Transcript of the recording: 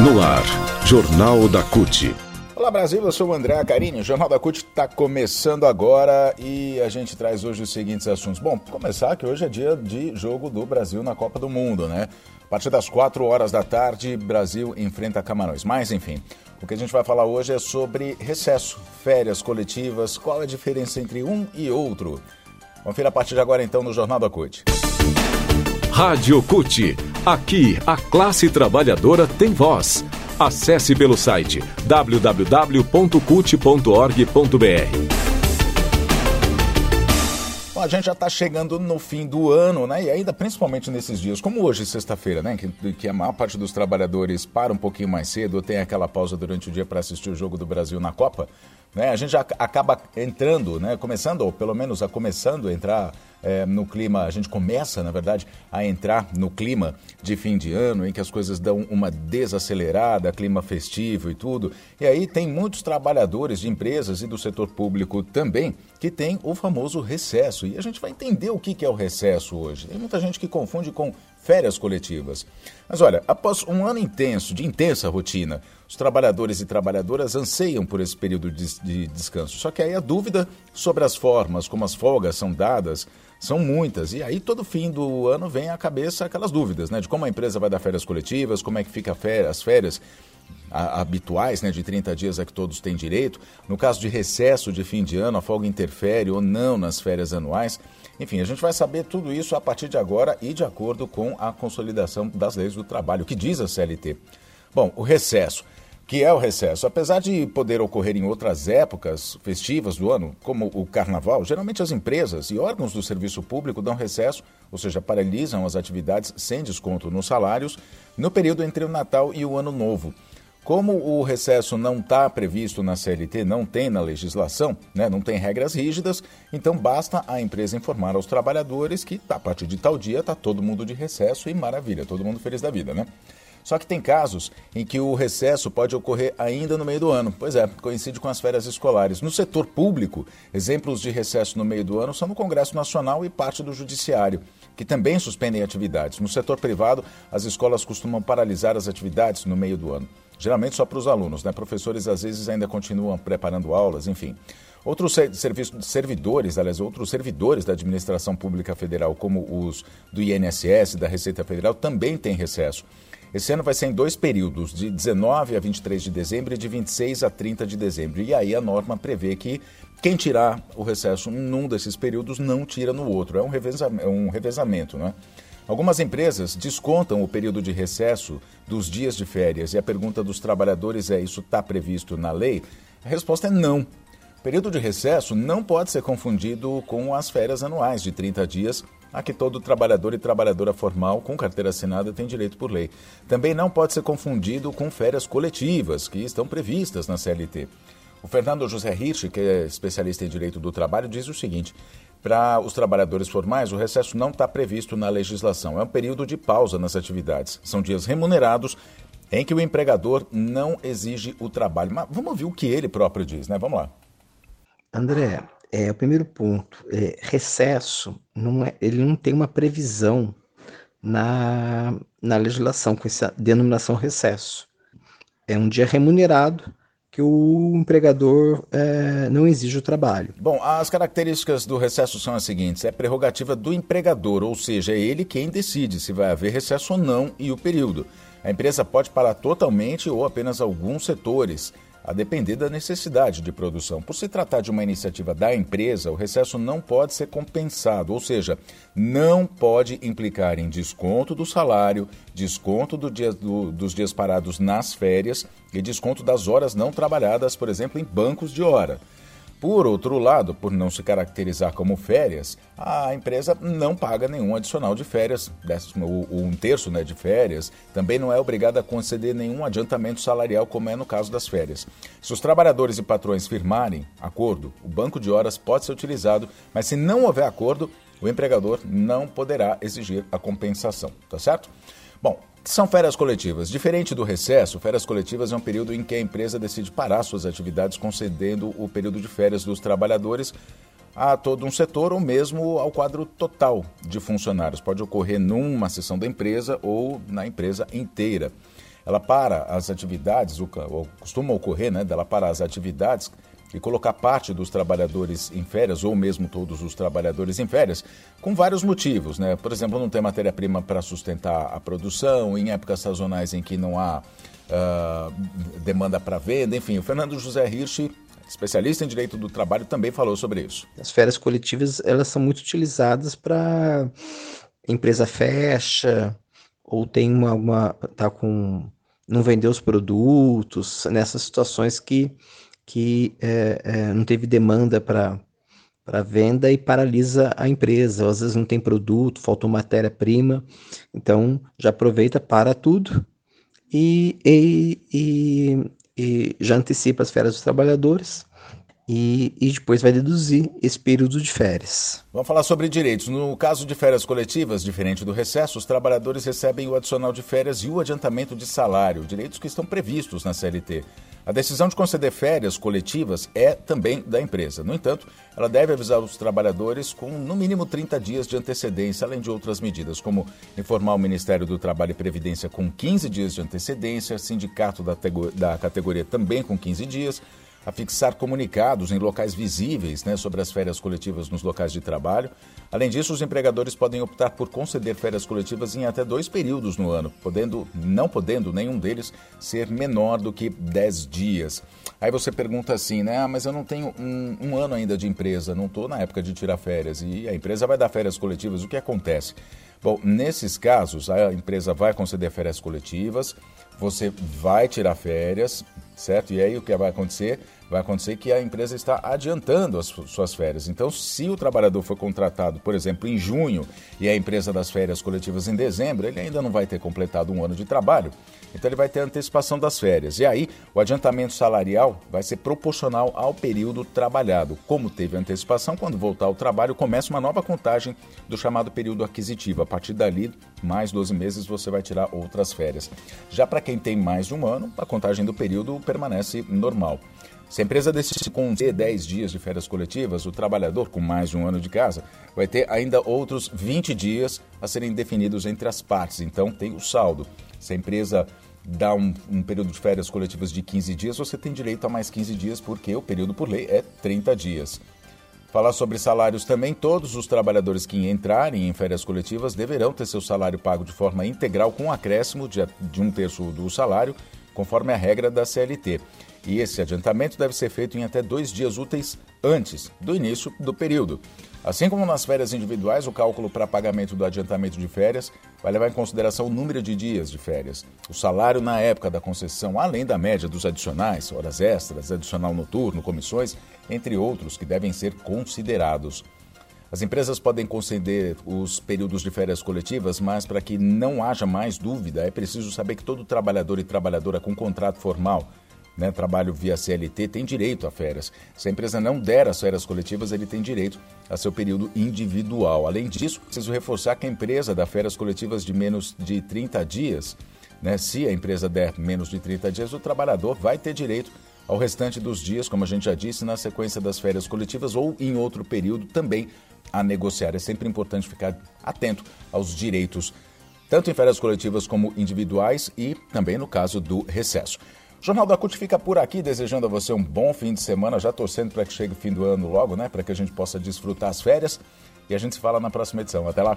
No ar, Jornal da CUT. Olá Brasil, eu sou o André Carini. O Jornal da CUT está começando agora e a gente traz hoje os seguintes assuntos. Bom, começar que hoje é dia de jogo do Brasil na Copa do Mundo, né? A partir das 4 horas da tarde, Brasil enfrenta Camarões. Mas, enfim, o que a gente vai falar hoje é sobre recesso, férias coletivas, qual a diferença entre um e outro. Confira a partir de agora então no Jornal da CUT. Rádio CUT. Aqui, a classe trabalhadora tem voz. Acesse pelo site www.cut.org.br. Bom, a gente já está chegando no fim do ano, né? E ainda principalmente nesses dias, como hoje, sexta-feira, né? Que, que, a maior parte dos trabalhadores para um pouquinho mais cedo, tem aquela pausa durante o dia para assistir o jogo do Brasil na Copa. Né? A gente já acaba entrando, né? Começando, ou pelo menos a começando a entrar é, no clima, a gente começa, na verdade, a entrar no clima de fim de ano, em que as coisas dão uma desacelerada, clima festivo e tudo. E aí tem muitos trabalhadores de empresas e do setor público também que tem o famoso recesso. E a gente vai entender o que é o recesso hoje. Tem muita gente que confunde com férias coletivas. Mas olha, após um ano intenso, de intensa rotina, os trabalhadores e trabalhadoras anseiam por esse período de, de descanso. Só que aí a dúvida sobre as formas como as folgas são dadas são muitas. E aí, todo fim do ano vem à cabeça aquelas dúvidas, né? De como a empresa vai dar férias coletivas, como é que fica as férias habituais, né, de 30 dias a que todos têm direito. No caso de recesso de fim de ano, a folga interfere ou não nas férias anuais. Enfim, a gente vai saber tudo isso a partir de agora e de acordo com a consolidação das leis do trabalho, que diz a CLT. Bom, o recesso que é o recesso. Apesar de poder ocorrer em outras épocas festivas do ano, como o carnaval, geralmente as empresas e órgãos do serviço público dão recesso, ou seja, paralisam as atividades sem desconto nos salários, no período entre o Natal e o Ano Novo. Como o recesso não está previsto na CLT, não tem na legislação, né, não tem regras rígidas, então basta a empresa informar aos trabalhadores que a partir de tal dia está todo mundo de recesso e maravilha, todo mundo feliz da vida, né? Só que tem casos em que o recesso pode ocorrer ainda no meio do ano. Pois é, coincide com as férias escolares. No setor público, exemplos de recesso no meio do ano são no Congresso Nacional e parte do Judiciário, que também suspendem atividades. No setor privado, as escolas costumam paralisar as atividades no meio do ano. Geralmente só para os alunos, né? Professores às vezes ainda continuam preparando aulas, enfim. Outros servidores, aliás, outros servidores da administração pública federal, como os do INSS, da Receita Federal, também têm recesso. Esse ano vai ser em dois períodos, de 19 a 23 de dezembro e de 26 a 30 de dezembro. E aí a norma prevê que quem tirar o recesso num desses períodos não tira no outro. É um, revezamento, é um revezamento né? Algumas empresas descontam o período de recesso dos dias de férias e a pergunta dos trabalhadores é: isso está previsto na lei? A resposta é não. O período de recesso não pode ser confundido com as férias anuais de 30 dias a que todo trabalhador e trabalhadora formal com carteira assinada tem direito por lei. Também não pode ser confundido com férias coletivas, que estão previstas na CLT. O Fernando José Hirsch, que é especialista em direito do trabalho, diz o seguinte: para os trabalhadores formais, o recesso não está previsto na legislação. É um período de pausa nas atividades. São dias remunerados em que o empregador não exige o trabalho. Mas vamos ouvir o que ele próprio diz, né? Vamos lá. André, é, o primeiro ponto, é, recesso, não é, ele não tem uma previsão na, na legislação com essa denominação recesso. É um dia remunerado que o empregador é, não exige o trabalho. Bom, as características do recesso são as seguintes: é prerrogativa do empregador, ou seja, é ele quem decide se vai haver recesso ou não e o período. A empresa pode parar totalmente ou apenas alguns setores a depender da necessidade de produção. Por se tratar de uma iniciativa da empresa, o recesso não pode ser compensado, ou seja, não pode implicar em desconto do salário, desconto do dia, do, dos dias parados nas férias e desconto das horas não trabalhadas, por exemplo, em bancos de hora. Por outro lado, por não se caracterizar como férias, a empresa não paga nenhum adicional de férias, um terço né, de férias, também não é obrigada a conceder nenhum adiantamento salarial, como é no caso das férias. Se os trabalhadores e patrões firmarem acordo, o banco de horas pode ser utilizado, mas se não houver acordo, o empregador não poderá exigir a compensação, tá certo? Bom, são férias coletivas. Diferente do recesso, férias coletivas é um período em que a empresa decide parar suas atividades, concedendo o período de férias dos trabalhadores a todo um setor ou mesmo ao quadro total de funcionários. Pode ocorrer numa seção da empresa ou na empresa inteira. ela para as atividades, ou costuma ocorrer, né, dela parar as atividades e colocar parte dos trabalhadores em férias, ou mesmo todos os trabalhadores em férias, com vários motivos. Né? Por exemplo, não tem matéria-prima para sustentar a produção, em épocas sazonais em que não há uh, demanda para venda, enfim. O Fernando José Hirsch, especialista em direito do trabalho, também falou sobre isso. As férias coletivas elas são muito utilizadas para empresa fecha ou tem uma, uma tá com não vender os produtos nessas situações que que é, é, não teve demanda para para venda e paralisa a empresa. Às vezes não tem produto, faltou matéria-prima, então já aproveita para tudo e, e, e, e, já antecipa as férias dos trabalhadores e, e depois vai deduzir esse período de férias. Vamos falar sobre direitos. No caso de férias coletivas, diferente do recesso, os trabalhadores recebem o adicional de férias e o adiantamento de salário, direitos que estão previstos na CLT. A decisão de conceder férias coletivas é também da empresa. No entanto, ela deve avisar os trabalhadores com no mínimo 30 dias de antecedência, além de outras medidas, como informar o Ministério do Trabalho e Previdência com 15 dias de antecedência, sindicato da categoria também com 15 dias, a fixar comunicados em locais visíveis né, sobre as férias coletivas nos locais de trabalho. Além disso, os empregadores podem optar por conceder férias coletivas em até dois períodos no ano, podendo, não podendo nenhum deles ser menor do que 10 dias. Aí você pergunta assim, né? Ah, mas eu não tenho um, um ano ainda de empresa, não estou na época de tirar férias e a empresa vai dar férias coletivas. O que acontece? Bom, nesses casos, a empresa vai conceder férias coletivas, você vai tirar férias, certo? E aí o que vai acontecer? Vai acontecer que a empresa está adiantando as suas férias. Então, se o trabalhador for contratado, por exemplo, em junho e a empresa das férias coletivas em dezembro, ele ainda não vai ter completado um ano de trabalho. Então, ele vai ter antecipação das férias. E aí, o adiantamento salarial vai ser proporcional ao período trabalhado. Como teve antecipação, quando voltar ao trabalho, começa uma nova contagem do chamado período aquisitivo. A partir dali, mais 12 meses, você vai tirar outras férias. Já para quem tem mais de um ano, a contagem do período permanece normal. Se a empresa decide conceder 10 dias de férias coletivas, o trabalhador com mais de um ano de casa vai ter ainda outros 20 dias a serem definidos entre as partes. Então tem o saldo. Se a empresa dá um, um, período de férias coletivas de 15 dias, você tem direito a mais 15 dias, porque o período por lei é 30 dias. Falar sobre salários também, todos os trabalhadores que entrarem em férias coletivas deverão ter seu salário pago de forma integral com um acréscimo de, de um terço do salário, conforme a regra da CLT. E esse adiantamento deve ser feito em até dois dias úteis antes do início do período. Assim como nas férias individuais, o cálculo para pagamento do adiantamento de férias vai levar em consideração o número de dias de férias, o salário na época da concessão, além da média dos adicionais, horas extras, adicional noturno, comissões, entre outros que devem ser considerados. As empresas podem conceder os períodos de férias coletivas, mas para que não haja mais dúvida, é preciso saber que todo trabalhador e trabalhadora com contrato formal né, trabalho via CLT, tem direito a férias. Se a empresa não der as férias coletivas, ele tem direito a seu período individual. Além disso, preciso reforçar que a empresa dá férias coletivas de menos de 30 dias. Né? Se a empresa der menos de 30 dias, o trabalhador vai ter direito ao restante dos dias, como a gente já disse, na sequência das férias coletivas ou em outro período também a negociar. É sempre importante ficar atento aos direitos, tanto em férias coletivas como individuais e também no caso do recesso. Jornal da CUT fica por aqui, desejando a você um bom fim de semana, já torcendo para que chegue o fim do ano logo, né? Para que a gente possa desfrutar as férias. E a gente se fala na próxima edição. Até lá!